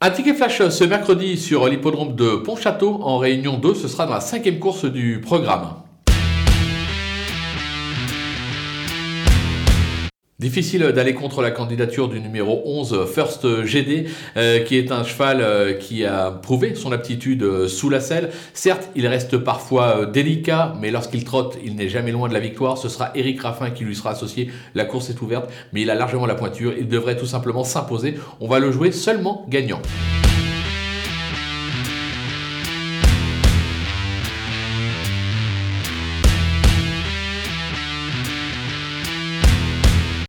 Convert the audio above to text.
Un ticket flash ce mercredi sur l'hippodrome de Pontchâteau en réunion 2, ce sera dans la cinquième course du programme. Difficile d'aller contre la candidature du numéro 11 First GD, euh, qui est un cheval euh, qui a prouvé son aptitude euh, sous la selle. Certes, il reste parfois délicat, mais lorsqu'il trotte, il n'est jamais loin de la victoire. Ce sera Eric Raffin qui lui sera associé. La course est ouverte, mais il a largement la pointure. Il devrait tout simplement s'imposer. On va le jouer seulement gagnant.